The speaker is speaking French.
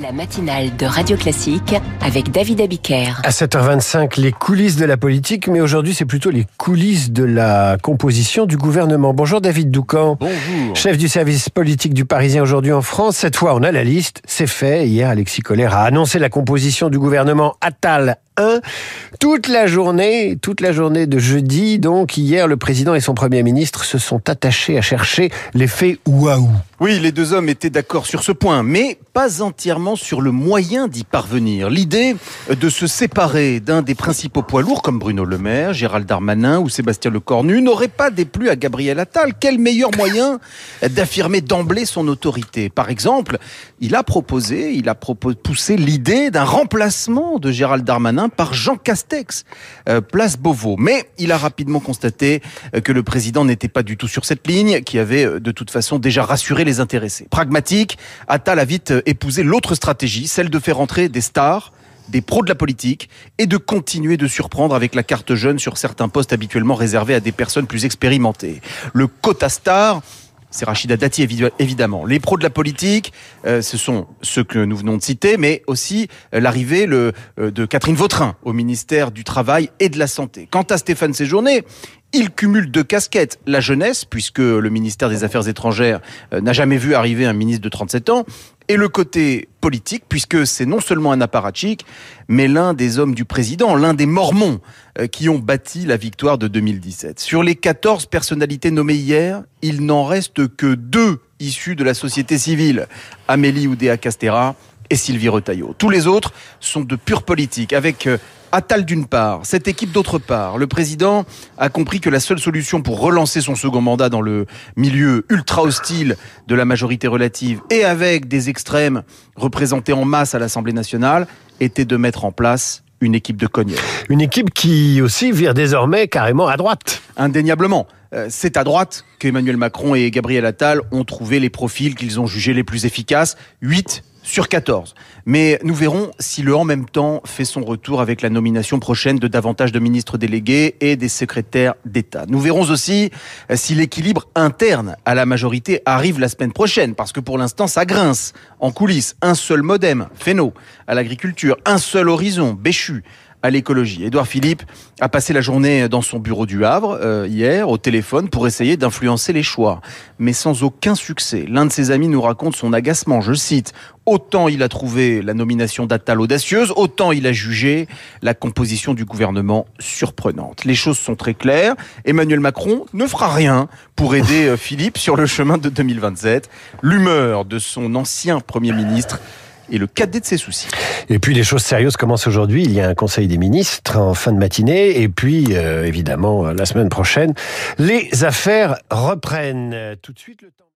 La matinale de Radio Classique avec David Abiker. À 7h25, les coulisses de la politique, mais aujourd'hui c'est plutôt les coulisses de la composition du gouvernement. Bonjour David Doucan. Bonjour. Chef du service politique du Parisien aujourd'hui en France. Cette fois on a la liste, c'est fait. Hier Alexis Collère a annoncé la composition du gouvernement Attal 1. Toute la journée, toute la journée de jeudi, donc hier le président et son premier ministre se sont attachés à chercher l'effet waouh. Oui, les deux hommes étaient d'accord sur ce point, mais pas entièrement sur le moyen d'y parvenir. L'idée de se séparer d'un des principaux poids lourds comme Bruno Le Maire, Gérald Darmanin ou Sébastien Lecornu n'aurait pas déplu à Gabriel Attal. Quel meilleur moyen d'affirmer d'emblée son autorité? Par exemple, il a proposé, il a poussé l'idée d'un remplacement de Gérald Darmanin par Jean Castex, euh, place Beauvau. Mais il a rapidement constaté euh, que le président n'était pas du tout sur cette ligne, qui avait euh, de toute façon déjà rassuré les. Pragmatique, Attal a vite épousé l'autre stratégie, celle de faire entrer des stars des pros de la politique et de continuer de surprendre avec la carte jeune sur certains postes habituellement réservés à des personnes plus expérimentées. Le quota star, c'est Rachida Dati évidemment. Les pros de la politique, euh, ce sont ceux que nous venons de citer, mais aussi euh, l'arrivée euh, de Catherine Vautrin au ministère du Travail et de la Santé. Quant à Stéphane Séjourné, il cumule deux casquettes. La jeunesse, puisque le ministère des Affaires étrangères n'a jamais vu arriver un ministre de 37 ans, et le côté politique, puisque c'est non seulement un apparatchik, mais l'un des hommes du président, l'un des mormons qui ont bâti la victoire de 2017. Sur les 14 personnalités nommées hier, il n'en reste que deux issus de la société civile, Amélie Oudéa Castera et Sylvie Retailleau. Tous les autres sont de pure politique, avec Attal d'une part, cette équipe d'autre part. Le président a compris que la seule solution pour relancer son second mandat dans le milieu ultra hostile de la majorité relative et avec des extrêmes représentés en masse à l'Assemblée nationale était de mettre en place une équipe de cogneurs. Une équipe qui aussi vire désormais carrément à droite. Indéniablement. C'est à droite qu'Emmanuel Macron et Gabriel Attal ont trouvé les profils qu'ils ont jugés les plus efficaces. 8 sur 14. Mais nous verrons si le en même temps fait son retour avec la nomination prochaine de davantage de ministres délégués et des secrétaires d'État. Nous verrons aussi si l'équilibre interne à la majorité arrive la semaine prochaine, parce que pour l'instant ça grince en coulisses. Un seul modem, Féno, à l'agriculture, un seul horizon, Béchu, à l'écologie. Édouard Philippe a passé la journée dans son bureau du Havre euh, hier au téléphone pour essayer d'influencer les choix, mais sans aucun succès. L'un de ses amis nous raconte son agacement, je cite, Autant il a trouvé la nomination d'Attal audacieuse, autant il a jugé la composition du gouvernement surprenante. Les choses sont très claires. Emmanuel Macron ne fera rien pour aider euh, Philippe sur le chemin de 2027. L'humeur de son ancien Premier ministre est le cadet de ses soucis. Et puis les choses sérieuses commencent aujourd'hui. Il y a un Conseil des ministres en fin de matinée. Et puis, euh, évidemment, la semaine prochaine, les affaires reprennent. Tout de suite, le temps.